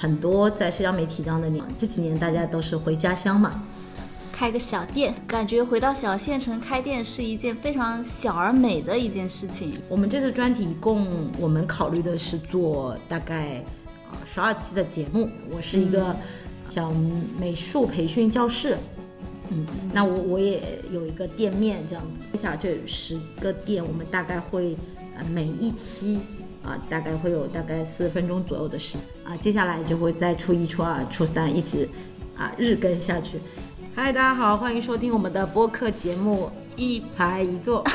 很多在社交媒体上的你，这几年大家都是回家乡嘛，开个小店，感觉回到小县城开店是一件非常小而美的一件事情。我们这次专题一共我们考虑的是做大概呃十二期的节目，我是一个叫美术培训教室。嗯，那我我也有一个店面这样子，接下来这十个店，我们大概会呃每一期啊、大概会有大概四十分钟左右的时啊，接下来就会在初一、初二、初三一直啊日更下去。嗨，大家好，欢迎收听我们的播客节目一排一坐。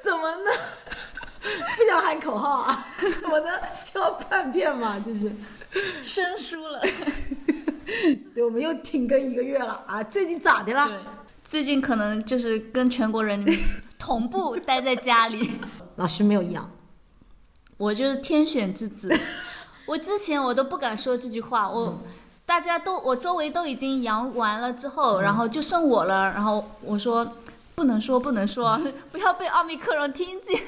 怎么呢？不想喊口号啊？怎么呢？笑半片嘛，就是。生疏了。对，我们又停更一个月了啊！最近咋的了？最近可能就是跟全国人民同步待在家里。老师没有阳，我就是天选之子。我之前我都不敢说这句话，我、大家都我周围都已经阳完了之后，然后就剩我了，然后我说不能说不能说，不要被奥密克戎听见。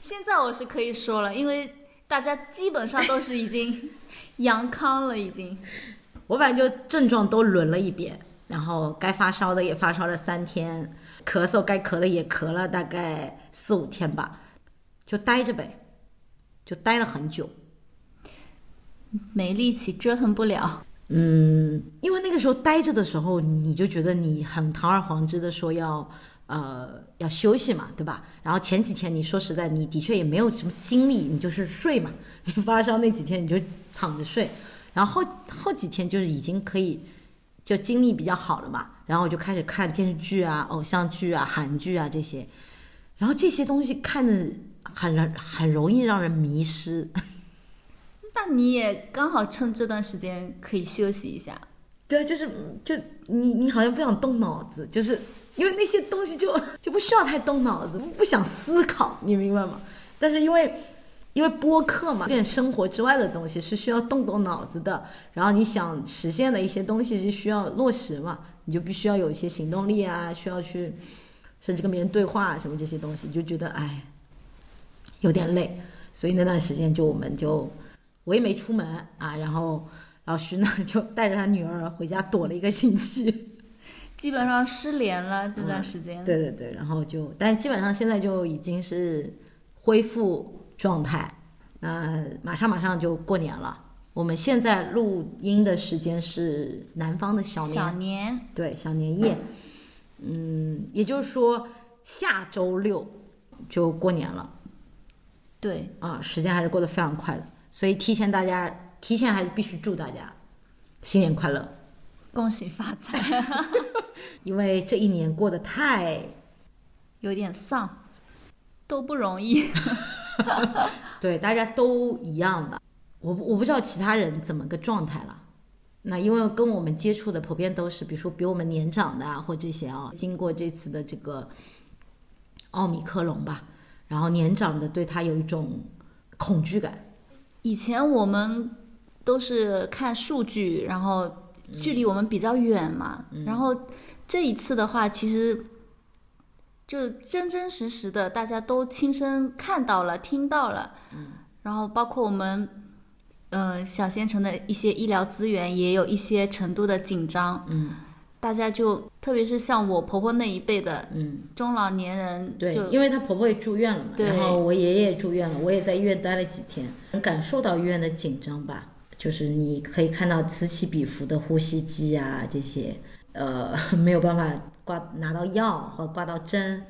现在我是可以说了，因为大家基本上都是已经 阳康了，已经。我反正就症状都轮了一遍，然后该发烧的也发烧了三天，咳嗽该咳的也咳了大概四五天吧，就待着呗，就待了很久。没力气，折腾不了。嗯，因为那个时候待着的时候，你就觉得你很堂而皇之的说要呃要休息嘛，对吧？然后前几天你说实在，你的确也没有什么精力，你就是睡嘛。你发烧那几天你就躺着睡，然后后后几天就是已经可以就精力比较好了嘛，然后我就开始看电视剧啊、偶像剧啊、韩剧啊这些，然后这些东西看着很让很容易让人迷失。那你也刚好趁这段时间可以休息一下。对啊，就是就你你好像不想动脑子，就是因为那些东西就就不需要太动脑子，不想思考，你明白吗？但是因为因为播客嘛，有点生活之外的东西是需要动动脑子的，然后你想实现的一些东西是需要落实嘛，你就必须要有一些行动力啊，需要去甚至跟别人对话啊什么这些东西，你就觉得哎有点累，所以那段时间就我们就我也没出门啊，然后。老徐呢，就带着他女儿回家躲了一个星期，基本上失联了这段时间。嗯对对对，然后就，但基本上现在就已经是恢复状态。那马上马上就过年了，我们现在录音的时间是南方的小年，小年。对小年夜，嗯，也就是说下周六就过年了对，啊，时间还是过得非常快的，所以提前大家。提前还是必须祝大家新年快乐，恭喜发财，因为这一年过得太有点丧，都不容易。对，大家都一样的。我我不知道其他人怎么个状态了。那因为跟我们接触的普遍都是，比如说比我们年长的啊，或这些啊，经过这次的这个奥米克戎吧，然后年长的对他有一种恐惧感。以前我们。都是看数据，然后距离我们比较远嘛。嗯、然后这一次的话，其实就真真实实的，大家都亲身看到了、听到了。嗯、然后包括我们，呃，小县城的一些医疗资源也有一些程度的紧张。嗯，大家就特别是像我婆婆那一辈的，嗯，中老年人，对，因为她婆婆也住院了嘛，然后我爷爷住院了，我也在医院待了几天，能感受到医院的紧张吧。就是你可以看到此起彼伏的呼吸机啊，这些呃 没有办法挂拿到药或挂到针，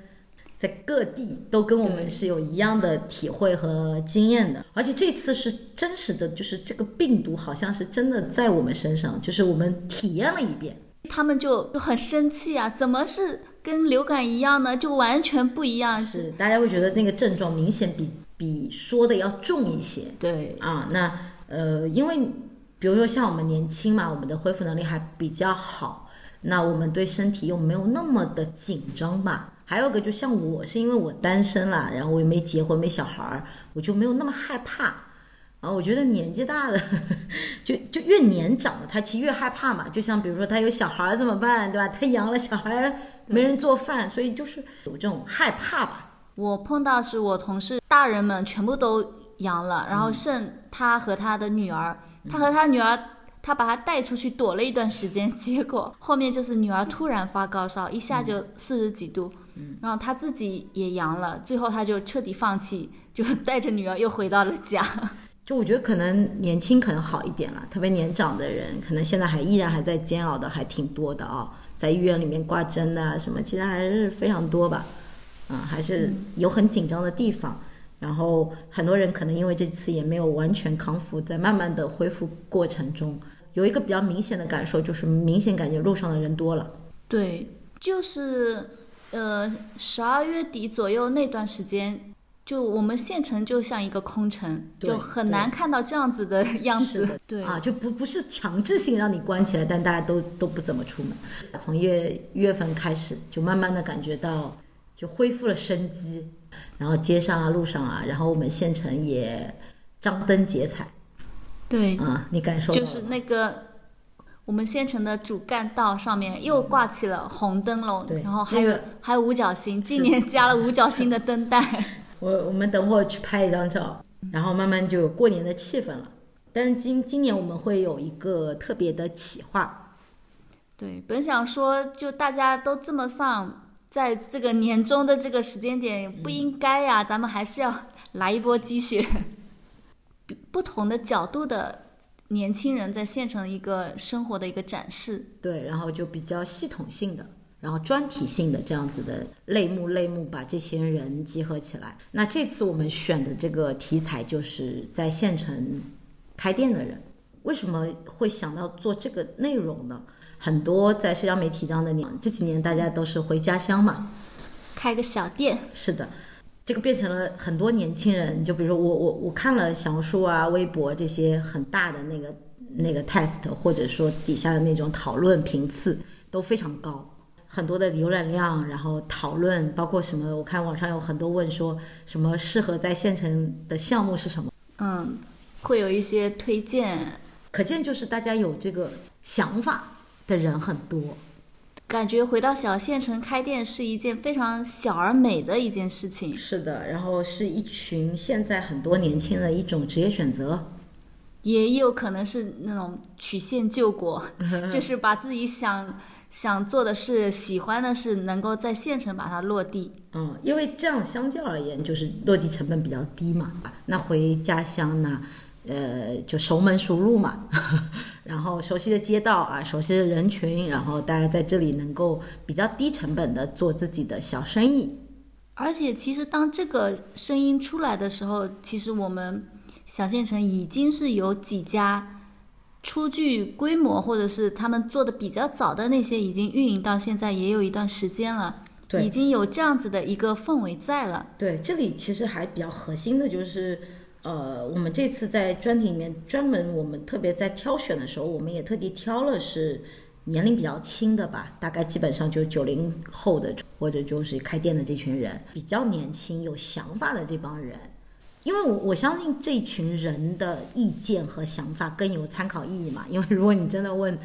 在各地都跟我们是有一样的体会和经验的。而且这次是真实的，就是这个病毒好像是真的在我们身上，就是我们体验了一遍。他们就就很生气啊，怎么是跟流感一样呢？就完全不一样。是大家会觉得那个症状明显比比说的要重一些。对啊，那。呃，因为比如说像我们年轻嘛，我们的恢复能力还比较好，那我们对身体又没有那么的紧张吧。还有个就像我是因为我单身啦，然后我也没结婚没小孩儿，我就没有那么害怕。啊，我觉得年纪大的，就就越年长的他其实越害怕嘛。就像比如说他有小孩怎么办，对吧？他养了小孩没人做饭，所以就是有这种害怕吧。我碰到是我同事大人们全部都。阳了，然后剩他和他的女儿，他和他女儿。他把他带出去躲了一段时间，结果 后面就是女儿突然发高烧，一下就四十几度，然后他自己也阳了，最后他就彻底放弃，就带着女儿又回到了家。就我觉得可能年轻可能好一点了，特别年长的人可能现在还依然还在煎熬的还挺多的啊，在医院里面挂针啊什么，其实还是非常多吧，啊，还是有很紧张的地方。然后很多人可能因为这次也没有完全康复，在慢慢的恢复过程中，有一个比较明显的感受，就是明显感觉路上的人多了。对，就是呃十二月底左右那段时间，就我们县城就像一个空城，就很难看到这样子的样子。对啊，就不不是强制性让你关起来，但大家都都不怎么出门。从一月一月份开始，就慢慢的感觉到就恢复了生机。然后街上啊，路上啊，然后我们县城也张灯结彩，对啊，你感受就是那个我们县城的主干道上面又挂起了红灯笼，对，然后还有还有五角星，今年加了五角星的灯带。我我们等会儿去拍一张照，然后慢慢就有过年的气氛了。但是今今年我们会有一个特别的企划，对，本想说就大家都这么丧。在这个年终的这个时间点，不应该呀，咱们还是要来一波积雪。不同的角度的年轻人在县城一个生活的一个展示，对，然后就比较系统性的，然后专题性的这样子的类目类目，把这些人集合起来。那这次我们选的这个题材就是在县城开店的人，为什么会想到做这个内容呢？很多在社交媒体上的你，这几年大家都是回家乡嘛，开个小店。是的，这个变成了很多年轻人。就比如说我我我看了小红书啊、微博这些很大的那个那个 test，或者说底下的那种讨论频次都非常高，很多的浏览量，然后讨论包括什么？我看网上有很多问说什么适合在县城的项目是什么？嗯，会有一些推荐，可见就是大家有这个想法。的人很多，感觉回到小县城开店是一件非常小而美的一件事情。是的，然后是一群现在很多年轻人的一种职业选择，也有可能是那种曲线救国，就是把自己想想做的是、喜欢的是，能够在县城把它落地。嗯，因为这样相较而言，就是落地成本比较低嘛。那回家乡呢？呃，就熟门熟路嘛，然后熟悉的街道啊，熟悉的人群，然后大家在这里能够比较低成本的做自己的小生意。而且，其实当这个声音出来的时候，其实我们小县城已经是有几家初具规模，或者是他们做的比较早的那些，已经运营到现在也有一段时间了，对，已经有这样子的一个氛围在了。对，这里其实还比较核心的就是。呃，我们这次在专题里面专门，我们特别在挑选的时候，我们也特地挑了是年龄比较轻的吧，大概基本上就九零后的或者就是开店的这群人，比较年轻有想法的这帮人，因为我我相信这群人的意见和想法更有参考意义嘛，因为如果你真的问。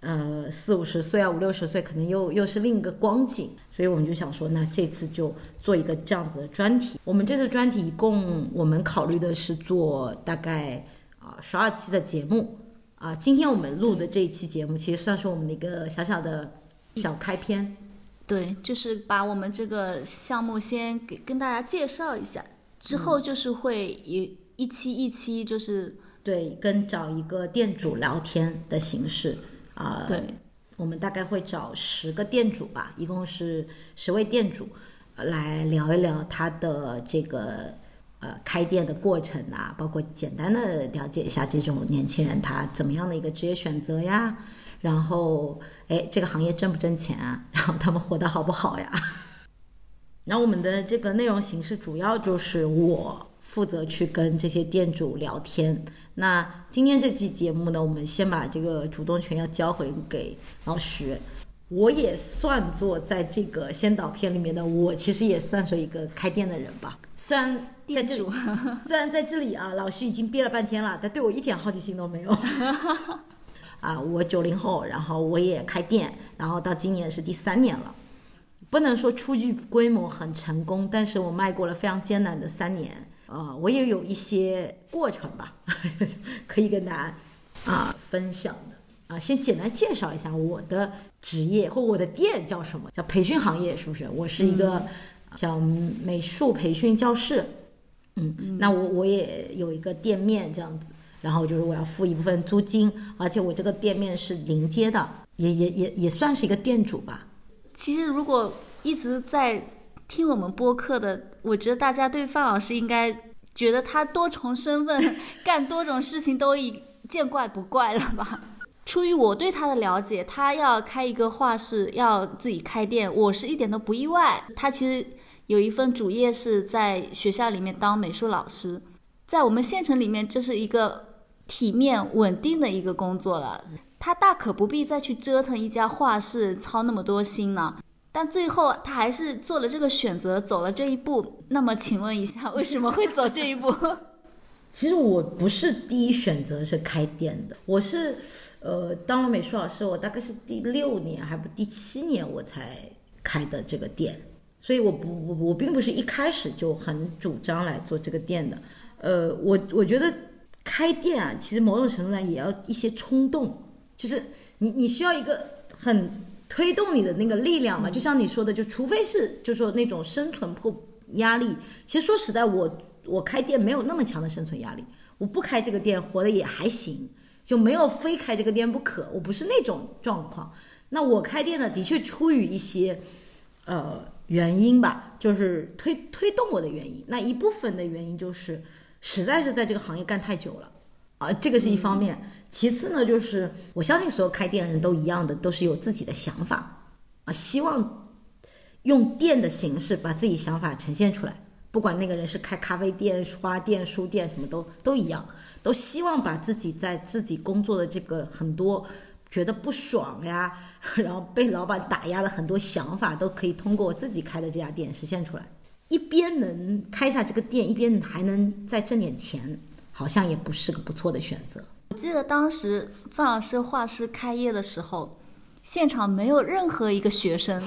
呃，四五十岁啊，五六十岁，可能又又是另一个光景，所以我们就想说，那这次就做一个这样子的专题。我们这次专题一共，我们考虑的是做大概啊十二期的节目啊。今天我们录的这一期节目，其实算是我们的一个小小的小开篇。对，就是把我们这个项目先给跟大家介绍一下，之后就是会一一期一期，就是对，跟找一个店主聊天的形式。啊，对，我们大概会找十个店主吧，一共是十位店主，来聊一聊他的这个呃开店的过程啊，包括简单的了解一下这种年轻人他怎么样的一个职业选择呀，然后哎这个行业挣不挣钱啊，然后他们活得好不好呀？然后我们的这个内容形式主要就是我负责去跟这些店主聊天。那今天这期节目呢，我们先把这个主动权要交回给老徐。我也算作在这个先导片里面的，我其实也算是一个开店的人吧。虽然在这里，虽然在这里啊，老徐已经憋了半天了，但对我一点好奇心都没有。啊，我九零后，然后我也开店，然后到今年是第三年了，不能说初具规模很成功，但是我迈过了非常艰难的三年。啊、我也有一些过程吧，可以跟大家啊、分享的啊。先简单介绍一下我的职业或我的店叫什么，叫培训行业，是不是？我是一个叫美术培训教室，嗯，那我我也有一个店面这样子，然后就是我要付一部分租金，而且我这个店面是临街的，也也也也算是一个店主吧。其实如果一直在听我们播客的，我觉得大家对范老师应该觉得他多重身份 干多种事情都已见怪不怪了吧？出于我对他的了解，他要开一个画室，要自己开店，我是一点都不意外。他其实有一份主业是在学校里面当美术老师，在我们县城里面，这是一个体面稳定的一个工作了。他大可不必再去折腾一家画室，操那么多心呢。但最后他还是做了这个选择，走了这一步。那么，请问一下，为什么会走这一步？其实我不是第一选择是开店的，我是，呃，当了美术老师，我大概是第六年还不第七年我才开的这个店，所以我不我我并不是一开始就很主张来做这个店的，呃，我我觉得开店啊，其实某种程度上也要一些冲动，就是你你需要一个很推动你的那个力量嘛，就像你说的，就除非是就说那种生存迫压力，其实说实在我。我开店没有那么强的生存压力，我不开这个店活的也还行，就没有非开这个店不可。我不是那种状况。那我开店呢，的确出于一些呃原因吧，就是推推动我的原因。那一部分的原因就是实在是在这个行业干太久了啊，这个是一方面。其次呢，就是我相信所有开店人都一样的，都是有自己的想法啊，希望用店的形式把自己想法呈现出来。不管那个人是开咖啡店、花店、书店，什么都都一样，都希望把自己在自己工作的这个很多觉得不爽呀，然后被老板打压的很多想法，都可以通过我自己开的这家店实现出来。一边能开下这个店，一边还能再挣点钱，好像也不是个不错的选择。我记得当时范老师画室开业的时候，现场没有任何一个学生。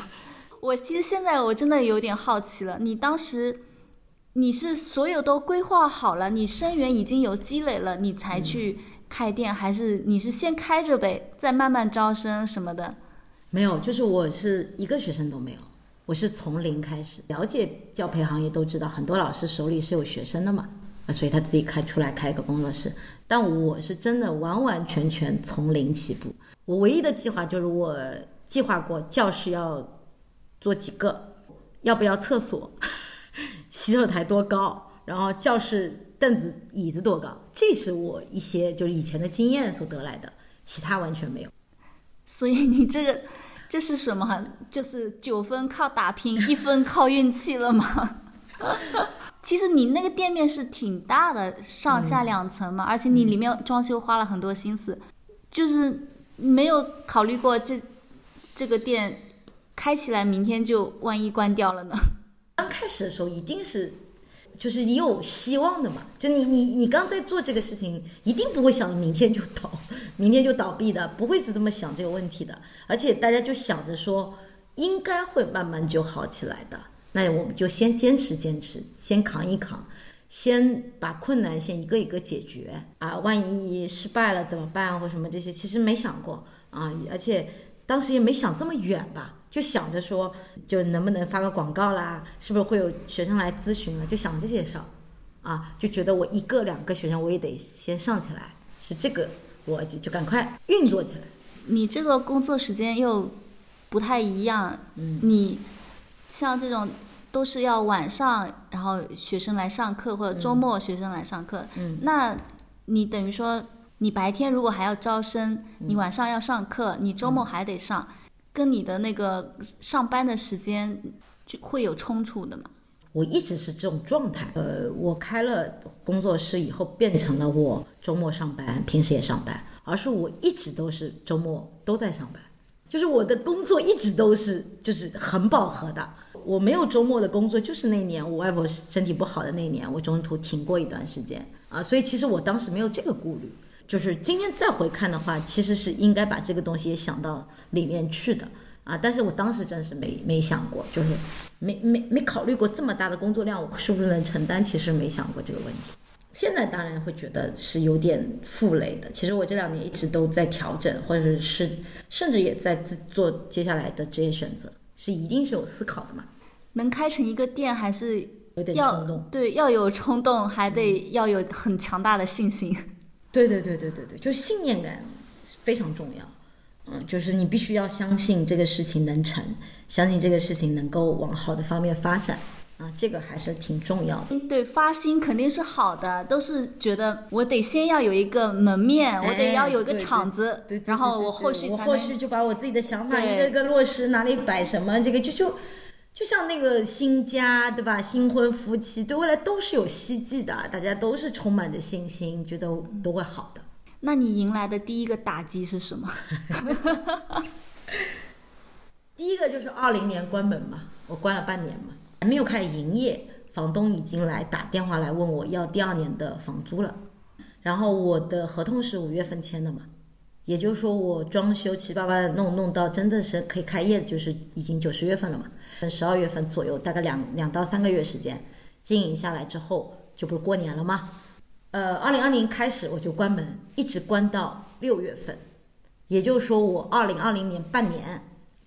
我其实现在我真的有点好奇了，你当时。你是所有都规划好了，你生源已经有积累了，你才去开店，还是你是先开着呗，再慢慢招生什么的？没有，就是我是一个学生都没有，我是从零开始。了解教培行业都知道，很多老师手里是有学生的嘛，啊，所以他自己开出来开一个工作室。但我是真的完完全全从零起步。我唯一的计划就是我计划过教室要做几个，要不要厕所。洗手台多高，然后教室凳子椅子多高，这是我一些就是以前的经验所得来的，其他完全没有。所以你这个这是什么？就是九分靠打拼，一分靠运气了吗？其实你那个店面是挺大的，上下两层嘛，而且你里面装修花了很多心思，就是没有考虑过这这个店开起来明天就万一关掉了呢？刚开始的时候一定是，就是你有希望的嘛。就你你你刚在做这个事情，一定不会想着明天就倒，明天就倒闭的，不会是这么想这个问题的。而且大家就想着说，应该会慢慢就好起来的。那我们就先坚持坚持，先扛一扛，先把困难先一个一个解决啊。万一失败了怎么办或什么这些，其实没想过啊。而且当时也没想这么远吧。就想着说，就能不能发个广告啦？是不是会有学生来咨询了？就想这些事儿，啊，就觉得我一个两个学生我也得先上起来，是这个逻辑，就赶快运作起来。你这个工作时间又不太一样，嗯，你像这种都是要晚上，然后学生来上课，或者周末学生来上课，嗯，那你等于说，你白天如果还要招生，你晚上要上课，你周末还得上。跟你的那个上班的时间就会有冲突的嘛？我一直是这种状态。呃，我开了工作室以后，变成了我周末上班，平时也上班，而是我一直都是周末都在上班，就是我的工作一直都是就是很饱和的。我没有周末的工作，就是那年我外婆身体不好的那年，我中途停过一段时间啊，所以其实我当时没有这个顾虑。就是今天再回看的话，其实是应该把这个东西也想到里面去的。啊，但是我当时真是没没想过，就是没没没考虑过这么大的工作量，我是不是能承担？其实没想过这个问题。现在当然会觉得是有点负累的。其实我这两年一直都在调整，或者是甚至也在自做接下来的职业选择，是一定是有思考的嘛。能开成一个店，还是有点冲动。对要有冲动，还得要有很强大的信心。对对对对对对，就是信念感非常重要。嗯，就是你必须要相信这个事情能成，相信这个事情能够往好的方面发展啊，这个还是挺重要的。对，发心肯定是好的，都是觉得我得先要有一个门面，我得要有一个场子，对，对然后我后续我后续就把我自己的想法一个一个落实，哪里摆什么，这个就就就像那个新家对吧？新婚夫妻对未来都是有希冀的，大家都是充满着信心，觉得都会好的。那你迎来的第一个打击是什么？第一个就是二零年关门嘛，我关了半年嘛，还没有开始营业，房东已经来打电话来问我要第二年的房租了。然后我的合同是五月份签的嘛，也就是说我装修七七八八的弄弄到真的是可以开业，就是已经九十月份了嘛，十二月份左右，大概两两到三个月时间，经营下来之后，就不是过年了吗？呃，二零二零开始我就关门，一直关到六月份，也就是说我二零二零年半年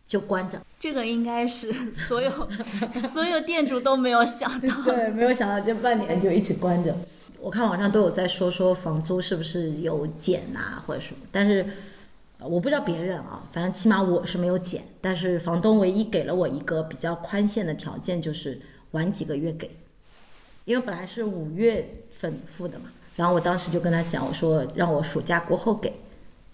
就关着。这个应该是 所有所有店主都没有想到。对，没有想到这半年就一直关着。我看网上都有在说说房租是不是有减呐、或者什么，但是我不知道别人啊，反正起码我是没有减。但是房东唯一给了我一个比较宽限的条件，就是晚几个月给，因为本来是五月份付的嘛。然后我当时就跟他讲，我说让我暑假过后给，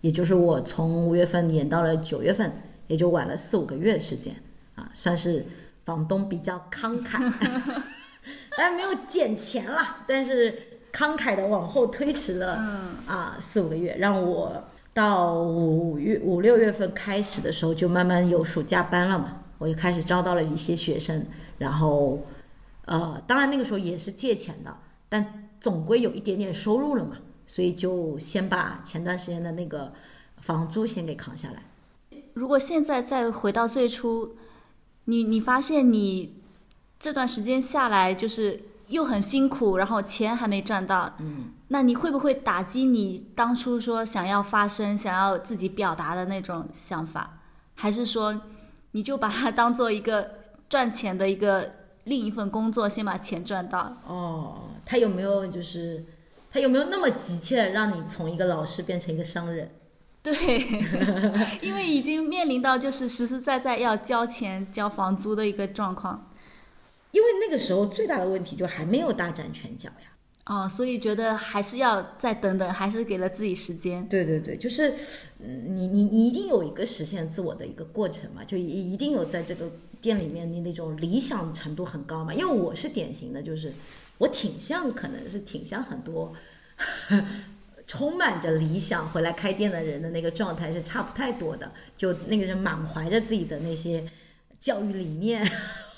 也就是我从五月份延到了九月份，也就晚了四五个月时间啊，算是房东比较慷慨。但没有减钱了，但是慷慨的往后推迟了，啊四五个月，让我到五月五六月份开始的时候就慢慢有暑假班了嘛，我就开始招到了一些学生，然后呃，当然那个时候也是借钱的，但总归有一点点收入了嘛，所以就先把前段时间的那个房租先给扛下来。如果现在再回到最初，你你发现你这段时间下来就是又很辛苦，然后钱还没赚到，嗯，那你会不会打击你当初说想要发声、想要自己表达的那种想法？还是说你就把它当做一个赚钱的一个另一份工作，先把钱赚到？哦，他有没有就是他有没有那么急切的让你从一个老师变成一个商人？对，因为已经面临到就是实实在在要交钱、交房租的一个状况。因为那个时候最大的问题就还没有大展拳脚呀。哦，所以觉得还是要再等等，还是给了自己时间。对对对，就是，嗯，你你你一定有一个实现自我的一个过程嘛，就一一定有在这个店里面你那种理想程度很高嘛。因为我是典型的，就是我挺像，可能是挺像很多充满着理想回来开店的人的那个状态是差不太多的，就那个人满怀着自己的那些教育理念。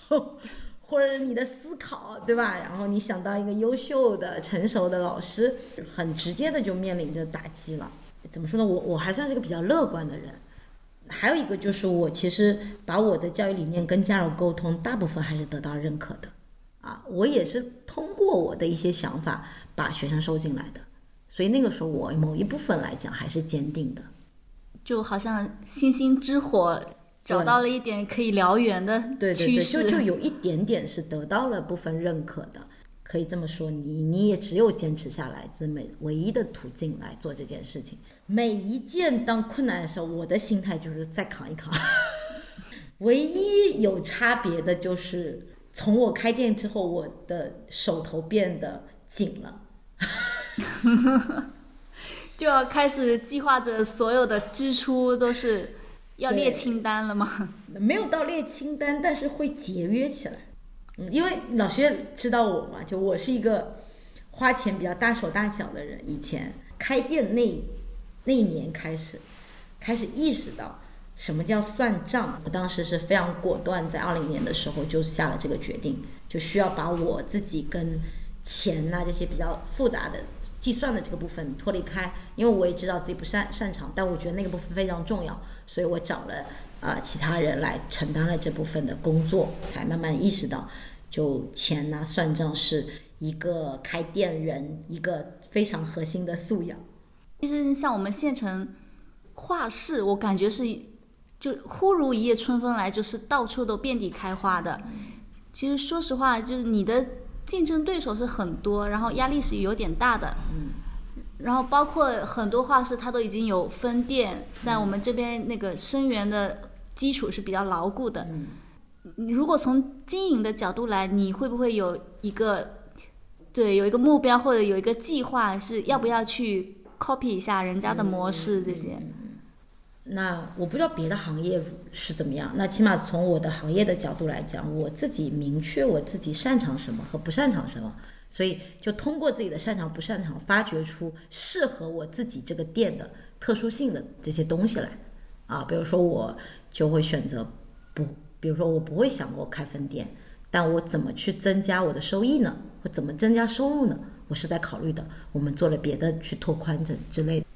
或者你的思考，对吧？然后你想到一个优秀的、成熟的老师，很直接的就面临着打击了。怎么说呢？我我还算是个比较乐观的人。还有一个就是，我其实把我的教育理念跟家长沟通，大部分还是得到认可的。啊，我也是通过我的一些想法把学生收进来的。所以那个时候，我某一部分来讲还是坚定的。就好像星星之火。找到了一点可以燎原的对对对，趋势，就就有一点点是得到了部分认可的，可以这么说。你你也只有坚持下来，这每唯一的途径来做这件事情。每一件当困难的时候，我的心态就是再扛一扛。唯一有差别的就是，从我开店之后，我的手头变得紧了。就要开始计划着所有的支出都是。要列清单了吗？没有到列清单，但是会节约起来。嗯，因为老薛知道我嘛，就我是一个花钱比较大手大脚的人。以前开店那那一年开始，开始意识到什么叫算账。我当时是非常果断，在二零年的时候就下了这个决定，就需要把我自己跟钱呐、这些比较复杂的计算的这个部分脱离开，因为我也知道自己不擅擅长，但我觉得那个部分非常重要，所以我找了啊、其他人来承担了这部分的工作，才慢慢意识到，就钱呐、算账是一个开店人一个非常核心的素养。其实像我们县城画室，我感觉是就忽如一夜春风来，就是到处都遍地开花的。其实说实话，就是你的竞争对手是很多，然后压力是有点大的。嗯。然后包括很多画室，它都已经有分店，在我们这边那个生源的基础是比较牢固的。嗯。你如果从经营的角度来，你会不会有一个对有一个目标或者有一个计划，是要不要去 copy 一下人家的模式这些？那我不知道别的行业是怎么样，那起码从我的行业的角度来讲，我自己明确我自己擅长什么和不擅长什么，所以就通过自己的擅长不擅长，发掘出适合我自己这个店的特殊性的这些东西来。啊，比如说我就会选择不，比如说我不会想过开分店，但我怎么去增加我的收益呢？我怎么增加收入呢？我是在考虑的。我们做了别的去拓宽这之类的。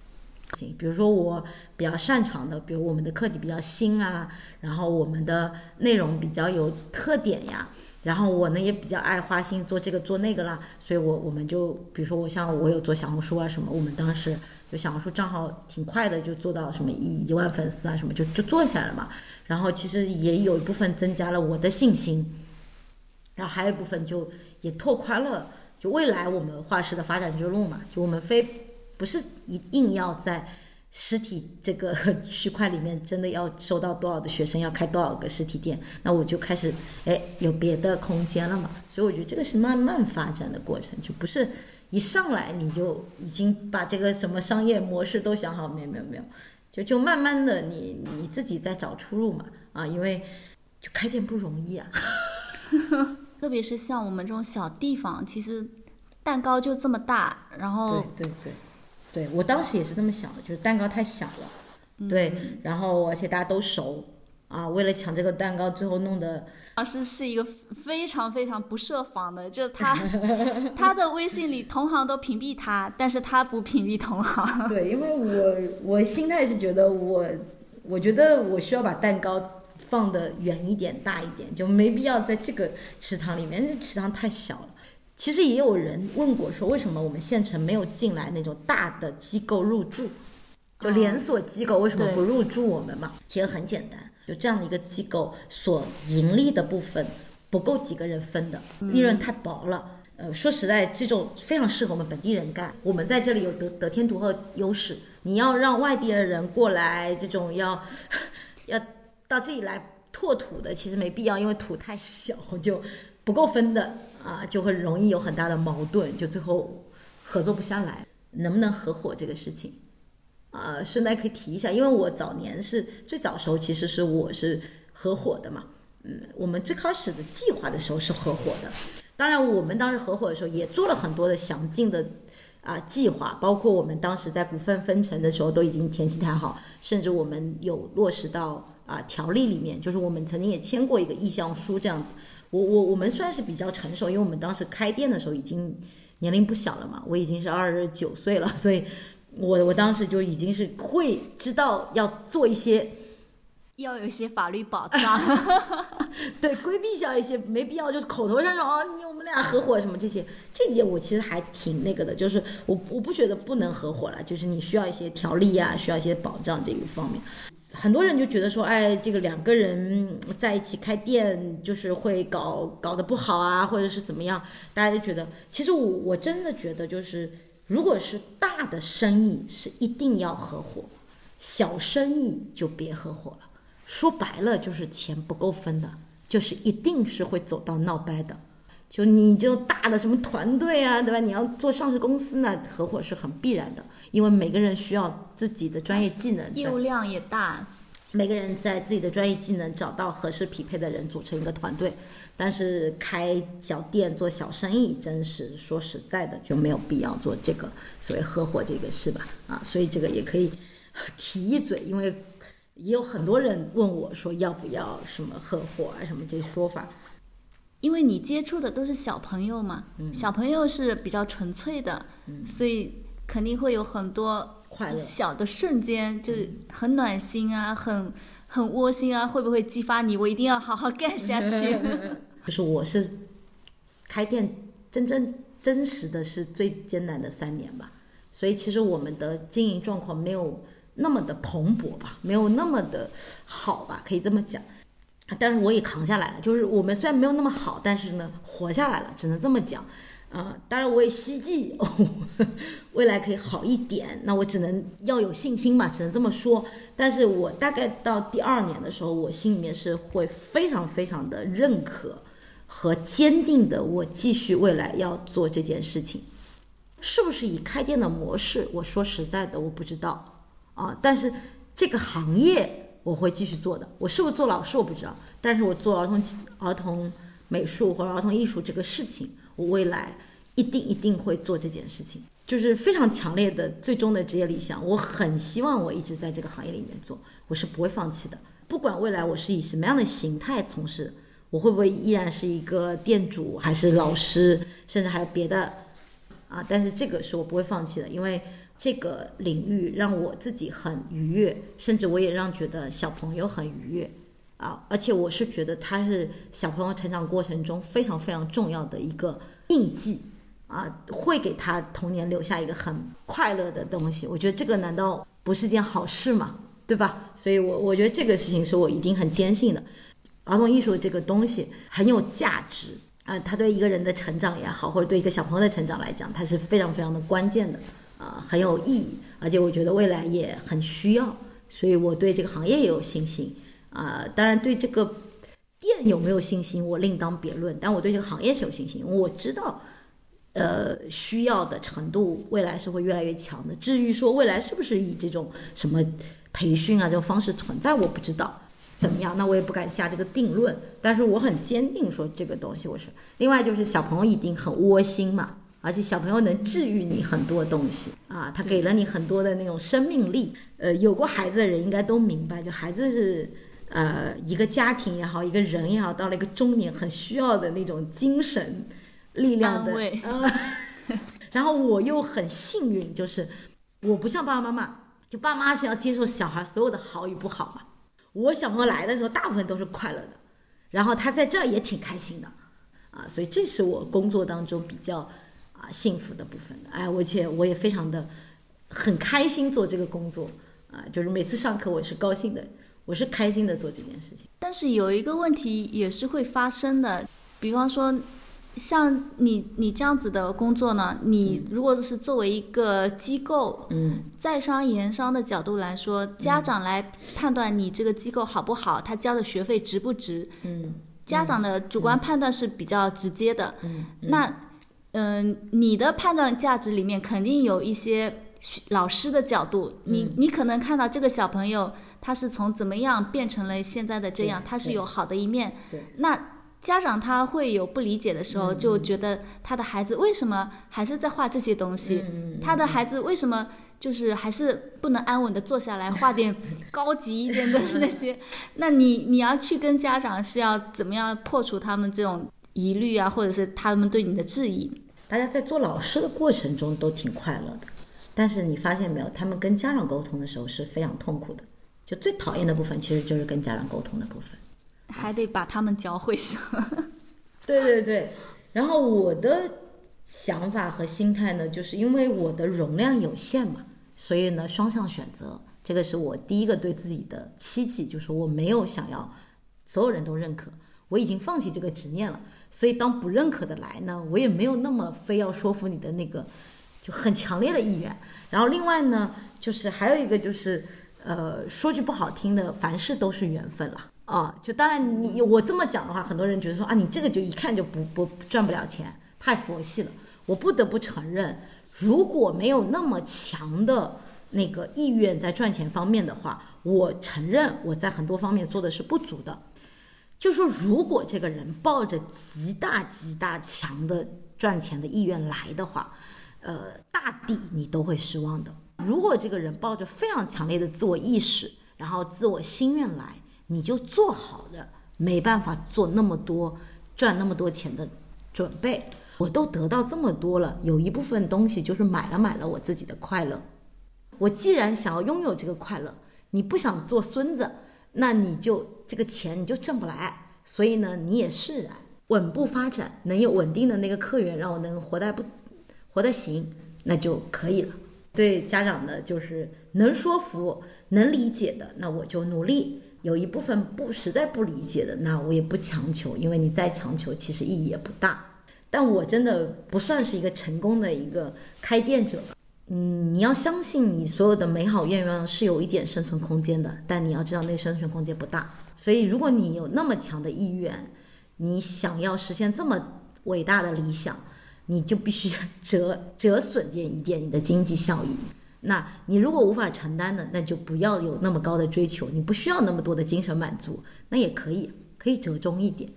比如说我比较擅长的，比如我们的课题比较新啊，然后我们的内容比较有特点呀，然后我呢也比较爱花心做这个做那个啦，所以我我们就比如说我像我有做小红书啊什么，我们当时有小红书账号挺快的就做到什么一一万粉丝啊什么就就做起来了嘛，然后其实也有一部分增加了我的信心，然后还有一部分就也拓宽了就未来我们画室的发展之路嘛，就我们非。不是一定要在实体这个 区块里面，真的要收到多少的学生，要开多少个实体店，那我就开始哎有别的空间了嘛。所以我觉得这个是慢慢发展的过程，就不是一上来你就已经把这个什么商业模式都想好，没有没有没有，就就慢慢的你你自己在找出路嘛啊，因为就开店不容易啊，特别是像我们这种小地方，其实蛋糕就这么大，然后对对对。对我当时也是这么想的，就是蛋糕太小了，对，然后而且大家都熟啊，为了抢这个蛋糕，最后弄得老师是一个非常非常不设防的，就是他 他的微信里同行都屏蔽他，但是他不屏蔽同行。对，因为我我心态是觉得我我觉得我需要把蛋糕放的远一点、大一点，就没必要在这个池塘里面，这池塘太小了。其实也有人问过，说为什么我们县城没有进来那种大的机构入驻，就连锁机构为什么不入驻我们嘛？其实很简单，就这样的一个机构所盈利的部分不够几个人分的，利润太薄了。呃，说实在，这种非常适合我们本地人干。我们在这里有得得天独厚优势，你要让外地的人过来，这种要 要到这里来拓土的，其实没必要，因为土太小，就不够分的。啊，就会容易有很大的矛盾，就最后合作不下来。能不能合伙这个事情，啊，顺带可以提一下，因为我早年是最早时候其实是我是合伙的嘛，嗯，我们最开始的计划的时候是合伙的。当然，我们当时合伙的时候也做了很多的详尽的啊计划，包括我们当时在股份分成的时候都已经填写谈好，甚至我们有落实到啊条例里面，就是我们曾经也签过一个意向书这样子。我我我们算是比较成熟，因为我们当时开店的时候已经年龄不小了嘛，我已经是二十九岁了，所以我我当时就已经是会知道要做一些，要有一些法律保障，对，规避掉一些没必要，就是口头上说哦，你我们俩合伙什么这些，这点我其实还挺那个的，就是我我不觉得不能合伙了，就是你需要一些条例啊，需要一些保障这一方面。很多人就觉得说，哎，这个两个人在一起开店，就是会搞搞得不好啊，或者是怎么样？大家就觉得，其实我我真的觉得，就是如果是大的生意是一定要合伙，小生意就别合伙了。说白了就是钱不够分的，就是一定是会走到闹掰的。就你就大的什么团队啊，对吧？你要做上市公司呢，合伙是很必然的。因为每个人需要自己的专业技能，业务量也大，每个人在自己的专业技能找到合适匹配的人组成一个团队。但是开小店做小生意，真是说实在的就没有必要做这个所谓合伙这个事吧？啊，所以这个也可以提一嘴，因为也有很多人问我说要不要什么合伙啊什么这说法。因为你接触的都是小朋友嘛，嗯小朋友是比较纯粹的，所以肯定会有很多快乐小的瞬间，就是很暖心啊，很很窝心啊，会不会激发你？我一定要好好干下去。就是我是开店真正真实的是最艰难的三年吧，所以其实我们的经营状况没有那么的蓬勃吧，没有那么的好吧，可以这么讲。但是我也扛下来了，就是我们虽然没有那么好，但是呢，活下来了，只能这么讲。啊、当然我也希冀哦、未来可以好一点，那我只能要有信心嘛，只能这么说。但是我大概到第二年的时候，我心里面是会非常非常的认可和坚定的，我继续未来要做这件事情。是不是以开店的模式？我说实在的，我不知道啊。但是这个行业我会继续做的。我是不是做老师我不知道，但是我做儿童儿童美术或者儿童艺术这个事情，我未来一定一定会做这件事情，就是非常强烈的最终的职业理想。我很希望我一直在这个行业里面做，我是不会放弃的。不管未来我是以什么样的形态从事，我会不会依然是一个店主，还是老师，甚至还有别的啊？但是这个是我不会放弃的，因为这个领域让我自己很愉悦，甚至我也让觉得小朋友很愉悦啊！而且我是觉得它是小朋友成长过程中非常非常重要的一个印记啊，会给他童年留下一个很快乐的东西。我觉得这个难道不是件好事吗？对吧？所以我我觉得这个事情是我一定很坚信的。儿童艺术这个东西很有价值啊、它对一个人的成长也好，或者对一个小朋友的成长来讲，它是非常非常的关键的啊、很有意义，而且我觉得未来也很需要，所以我对这个行业也有信心啊、当然对这个店有没有信心，我另当别论，但我对这个行业是有信心，我知道。呃，需要的程度未来是会越来越强的。至于说未来是不是以这种什么培训啊这种方式存在，我不知道怎么样，那我也不敢下这个定论。但是我很坚定说这个东西我是。另外就是小朋友一定很窝心嘛，而且小朋友能治愈你很多东西啊，他给了你很多的那种生命力。呃，有过孩子的人应该都明白，就孩子是。呃，一个家庭也好，一个人也好，到了一个中年，很需要的那种精神力量的安慰呃 然后我又很幸运，就是我不像爸爸妈妈，就爸妈是要接受小孩所有的好与不好嘛。我小朋友来的时候，大部分都是快乐的，然后他在这儿也挺开心的，啊，所以这是我工作当中比较啊幸福的部分的。哎，而且我也非常的很开心做这个工作啊，就是每次上课我是高兴的，我是开心的做这件事情。但是有一个问题也是会发生的，比方说，像你你这样子的工作呢，你如果是作为一个机构，嗯，在商言商的角度来说，家长来判断你这个机构好不好，他交的学费值不值，嗯，家长的主观判断是比较直接的。嗯，那，嗯、你的判断价值里面肯定有一些学老师的角度，你你可能看到这个小朋友他是从怎么样变成了现在的这样，他是有好的一面。对，那家长他会有不理解的时候，就觉得他的孩子为什么还是在画这些东西？他的孩子为什么就是还是不能安稳的坐下来画点高级一点的那些？那你你要去跟家长是要怎么样破除他们这种疑虑啊，或者是他们对你的质疑？大家在做老师的过程中都挺快乐的，但是你发现没有，他们跟家长沟通的时候是非常痛苦的。就最讨厌的部分，其实就是跟家长沟通的部分。还得把他们教会上。对对对，然后我的想法和心态呢，就是因为我的容量有限嘛，所以呢双向选择，这个是我第一个对自己的期冀，就是我没有想要所有人都认可，我已经放弃这个执念了。所以当不认可的来呢，我也没有那么非要说服你的那个就很强烈的意愿。然后另外呢，就是还有一个就是，呃，说句不好听的，凡事都是缘分啦。啊，就当然你我这么讲的话，很多人觉得说啊，你这个就一看就不不赚不了钱，太佛系了。我不得不承认，如果没有那么强的那个意愿在赚钱方面的话，我承认我在很多方面做的是不足的。就说如果这个人抱着极大极大强的赚钱的意愿来的话，呃，大抵你都会失望的。如果这个人抱着非常强烈的自我意识，然后自我心愿来，你就做好的，没办法做那么多赚那么多钱的准备。我都得到这么多了，有一部分东西就是买了买了我自己的快乐。我既然想要拥有这个快乐，你不想做孙子，那你就这个钱你就挣不来。所以呢，你也释然，稳步发展，能有稳定的那个客源，让我能活得不活得行，那就可以了。对家长的就是能说服、能理解的，那我就努力；有一部分不实在不理解的，那我也不强求，因为你再强求，其实意义也不大。但我真的不算是一个成功的一个开店者。嗯，你要相信你所有的美好愿望是有一点生存空间的，但你要知道那生存空间不大。所以，如果你有那么强的意愿，你想要实现这么伟大的理想。你就必须 折折损点一点你的经济效益。那你如果无法承担的，那就不要有那么高的追求。你不需要那么多的精神满足，那也可以，可以折中一点。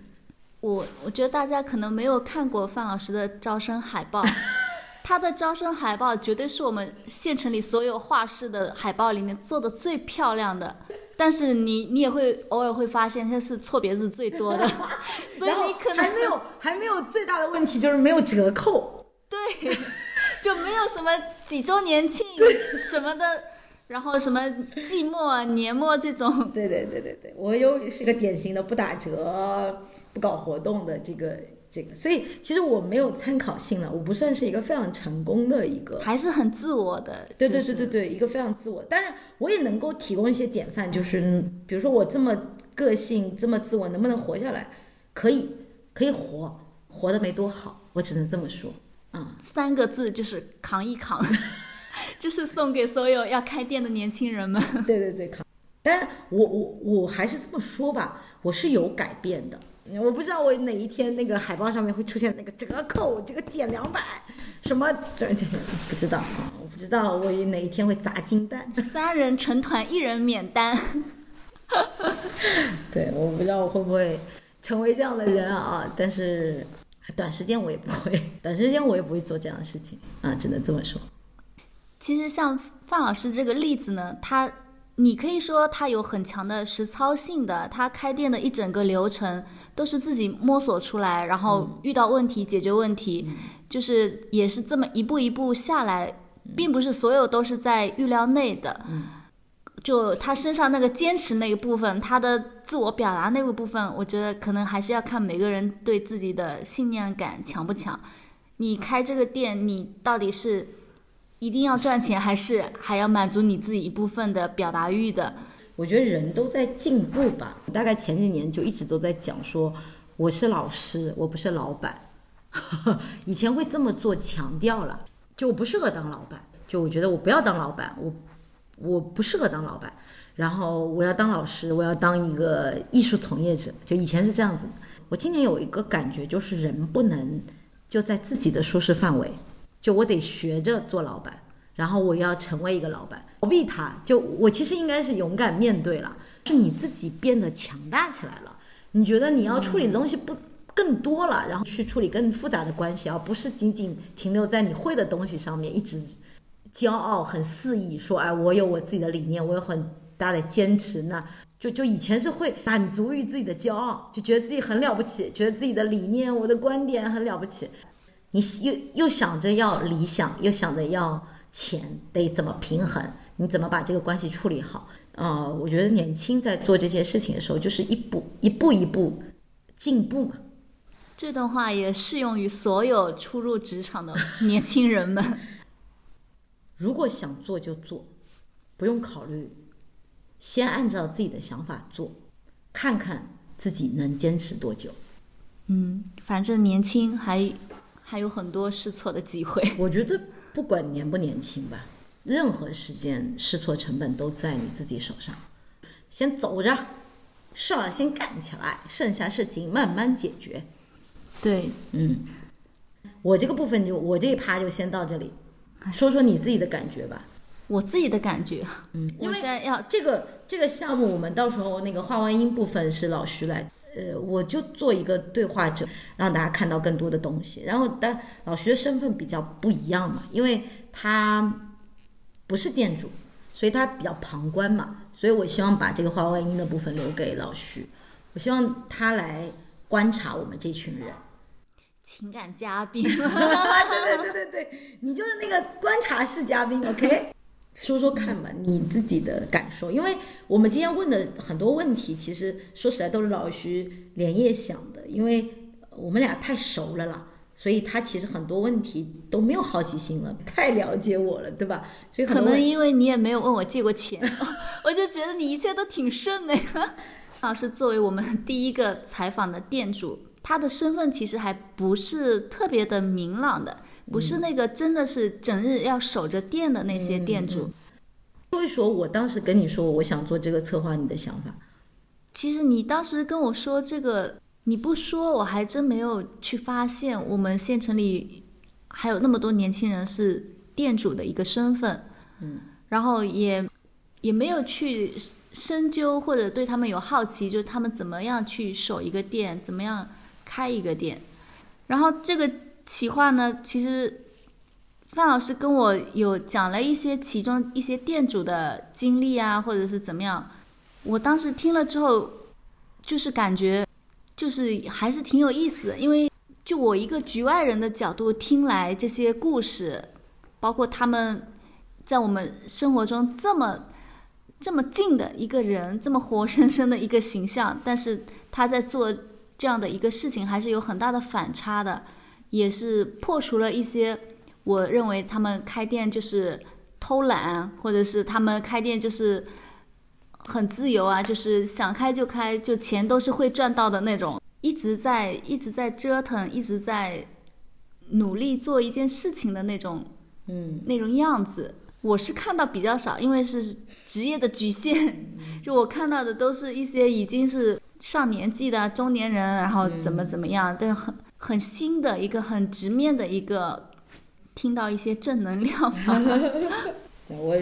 我我觉得大家可能没有看过范老师的招生海报，他的招生海报绝对是我们县城里所有画室的海报里面做的最漂亮的。但是你你也会偶尔会发现它是错别字最多的，所以你可能还没有还没有最大的问题就是没有折扣，对，就没有什么几周年庆什么的，然后什么季末年末这种，对对对对对，我又是个典型的不打折不搞活动的这个。这个，所以其实我没有参考性了，我不算是一个非常成功的一个，还是很自我的。对对对对对，一个非常自我。当然，我也能够提供一些典范，就是比如说我这么个性，这么自我，能不能活下来？可以，可以活，活的没多好，我只能这么说。啊，三个字就是扛一扛，就是送给所有要开店的年轻人们。对对对，扛。当然，我我我还是这么说吧，我是有改变的。我不知道我哪一天那个海报上面会出现那个折扣，这个减两百，什么这这不知道啊，我不知道我哪一天会砸金蛋，三人成团一人免单。对，我不知道我会不会成为这样的人啊，但是短时间我也不会，短时间我也不会做这样的事情啊，只能这么说。其实像范老师这个例子呢，他。你可以说他有很强的实操性的，他开店的一整个流程都是自己摸索出来，然后遇到问题解决问题，就是也是这么一步一步下来，并不是所有都是在预料内的。就他身上那个坚持那个部分，他的自我表达那个部分，我觉得可能还是要看每个人对自己的信念感强不强。你开这个店，你到底是？一定要赚钱，还是还要满足你自己一部分的表达欲的？我觉得人都在进步吧。大概前几年就一直都在讲说，我是老师，我不是老板。以前会这么做强调了，就我不适合当老板。就我觉得我不要当老板，我我不适合当老板。然后我要当老师，我要当一个艺术从业者。就以前是这样子。我今年有一个感觉，就是人不能就在自己的舒适范围。就我得学着做老板，然后我要成为一个老板，逃避他。就我其实应该是勇敢面对了，是你自己变得强大起来了。你觉得你要处理的东西不更多了，然后去处理更复杂的关系，而不是仅仅停留在你会的东西上面，一直骄傲很肆意说，哎，我有我自己的理念，我有很大的坚持。那就就以前是会满足于自己的骄傲，就觉得自己很了不起，觉得自己的理念、我的观点很了不起。你又又想着要理想，又想着要钱，得怎么平衡？你怎么把这个关系处理好？啊，我觉得年轻在做这件事情的时候，就是一步一步一步进步嘛。这段话也适用于所有初入职场的年轻人们。如果想做就做，不用考虑，先按照自己的想法做，看看自己能坚持多久。嗯，反正年轻还。还有很多试错的机会。我觉得不管年不年轻吧，任何时间试错成本都在你自己手上。先走着，事儿先干起来，剩下事情慢慢解决。对，嗯，我这个部分就我这一趴就先到这里，说说你自己的感觉吧。我自己的感觉，嗯，我现在要这个这个项目，我们到时候那个画外音部分是老徐来。呃，我就做一个对话者，让大家看到更多的东西。然后，但老徐的身份比较不一样嘛，因为他不是店主，所以他比较旁观嘛。所以我希望把这个画外音的部分留给老徐，我希望他来观察我们这群人。情感嘉宾，对对对对对，你就是那个观察式嘉宾，OK？说说看吧，你自己的感受，因为我们今天问的很多问题，其实说实在都是老徐连夜想的，因为我们俩太熟了啦，所以他其实很多问题都没有好奇心了，太了解我了，对吧？所以可能因为你也没有问我借过钱，我就觉得你一切都挺顺的呀。老师作为我们第一个采访的店主，他的身份其实还不是特别的明朗的。不是那个真的是整日要守着店的那些店主。说一说，我当时跟你说我想做这个策划，你的想法。其实你当时跟我说这个，你不说我还真没有去发现，我们县城里还有那么多年轻人是店主的一个身份。嗯。然后也也没有去深究或者对他们有好奇，就是他们怎么样去守一个店，怎么样开一个店。然后这个。企划呢？其实范老师跟我有讲了一些其中一些店主的经历啊，或者是怎么样。我当时听了之后，就是感觉就是还是挺有意思。因为就我一个局外人的角度听来，这些故事，包括他们在我们生活中这么这么近的一个人，这么活生生的一个形象，但是他在做这样的一个事情，还是有很大的反差的。也是破除了一些，我认为他们开店就是偷懒，或者是他们开店就是很自由啊，就是想开就开，就钱都是会赚到的那种，一直在一直在折腾，一直在努力做一件事情的那种，嗯，那种样子，我是看到比较少，因为是职业的局限，就我看到的都是一些已经是上年纪的中年人，然后怎么怎么样，但很。很新的一个很直面的一个，听到一些正能量。我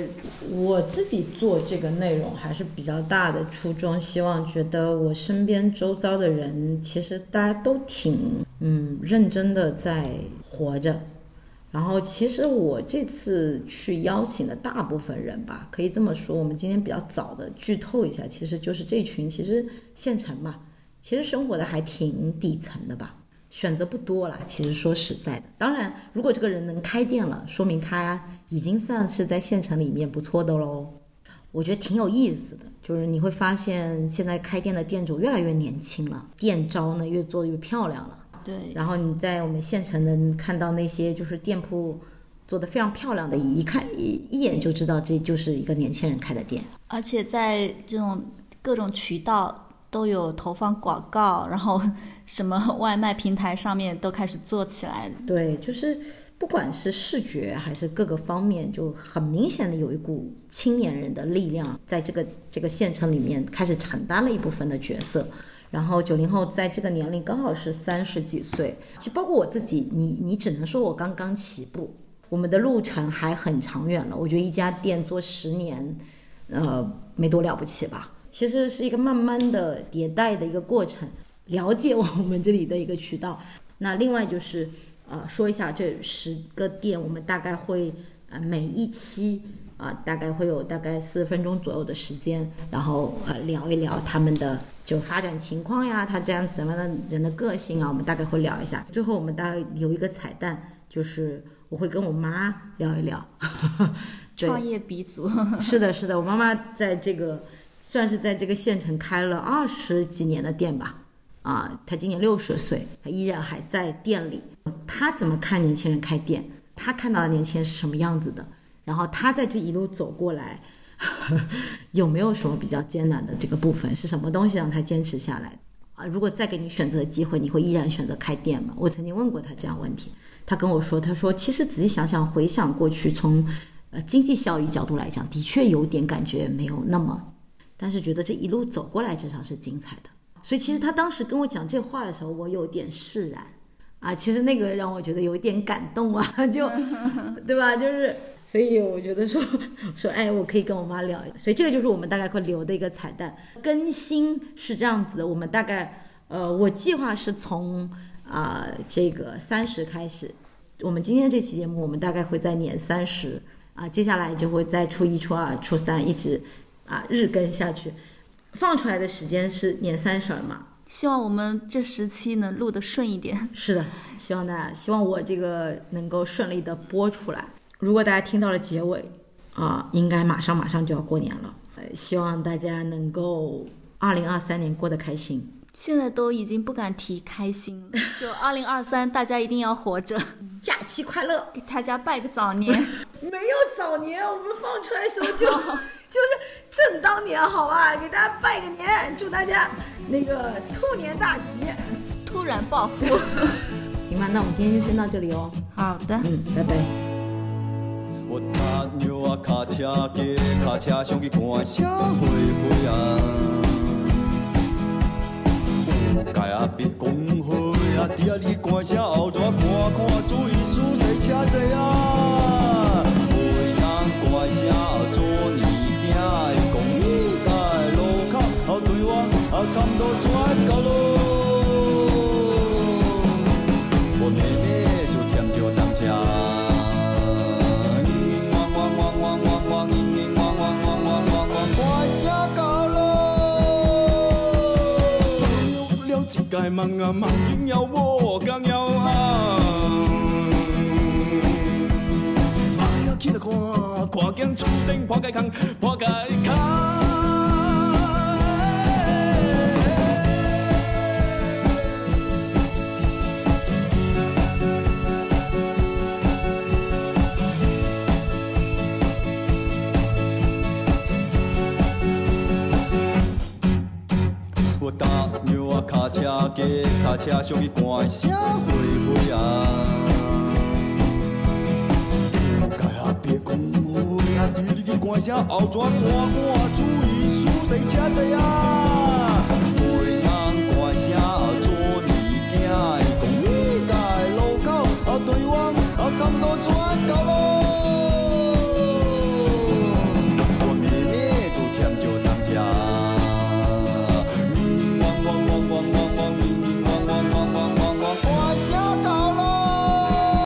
我自己做这个内容还是比较大的初衷，希望觉得我身边周遭的人其实大家都挺嗯认真的在活着。然后其实我这次去邀请的大部分人吧，可以这么说，我们今天比较早的剧透一下，其实就是这群其实县城吧，其实生活的还挺底层的吧。选择不多了，其实说实在的，当然，如果这个人能开店了，说明他已经算是在县城里面不错的喽。我觉得挺有意思的，就是你会发现现在开店的店主越来越年轻了，店招呢越做越漂亮了。对。然后你在我们县城能看到那些就是店铺做的非常漂亮的，一看一一眼就知道这就是一个年轻人开的店。而且在这种各种渠道。都有投放广告，然后 什么外卖平台上面都开始做起来。对，就是不管是视觉还是各个方面，就很明显的有一股青年人的力量在这个这个县城里面开始承担了一部分的角色。然后九零后在这个年龄刚好是三十几岁，其实包括我自己，你你只能说我刚刚起步，我们的路程还很长远了。我觉得一家店做十年，呃，没多了不起吧。其实是一个慢慢的迭代的一个过程，了解我们这里的一个渠道。那另外就是，呃，说一下这十个店，我们大概会，呃，每一期啊，大概会有大概四十分钟左右的时间，然后呃聊一聊他们的就发展情况呀，他这样怎么样的人的个性啊，我们大概会聊一下。最后我们大概有一个彩蛋，就是我会跟我妈聊一聊，创业鼻祖。是的，是的，我妈妈在这个。算是在这个县城开了二十几年的店吧，啊，她今年六十岁，她依然还在店里。她怎么看年轻人开店？她看到的年轻人是什么样子的？然后她在这一路走过来，有没有什么比较艰难的这个部分？是什么东西让他坚持下来？啊，如果再给你选择的机会，你会依然选择开店吗？我曾经问过他这样问题，他跟我说，他说其实仔细想想，回想过去，从呃经济效益角度来讲，的确有点感觉没有那么。但是觉得这一路走过来至少是精彩的，所以其实他当时跟我讲这话的时候，我有点释然啊。其实那个让我觉得有一点感动啊，就对吧？就是，所以我觉得说说，哎，我可以跟我妈聊。所以这个就是我们大概会留的一个彩蛋。更新是这样子的，我们大概呃，我计划是从啊这个三十开始。我们今天这期节目，我们大概会在年三十啊，接下来就会在初一、初二、初三一直。啊，日更下去，放出来的时间是年三十嘛？希望我们这十期能录得顺一点。是的，希望大家，希望我这个能够顺利的播出来。如果大家听到了结尾，啊，应该马上马上就要过年了。呃，希望大家能够二零二三年过得开心。现在都已经不敢提开心，就二零二三，大家一定要活着，假期快乐，给大家拜个早年。没有早年，我们放出来的时候就 就是正当年，好吧？给大家拜个年，祝大家那个兔年大吉，突然暴富。行吧，那我们今天就先到这里哦。好的，嗯，拜拜。我踏牛啊，卡车街，卡车上去看社会会啊。啊，别讲好啊，伫啊你关车后座看看，注意事细车济啊。在梦啊，梦境要我刚要啊。哎呀，起来看，看见厝顶破解空，破解空。车加卡车，上去赶声飞飞啊！盖下别管我呀，你去赶声后座赶赶，注意输谁车子啊！差不多转到了。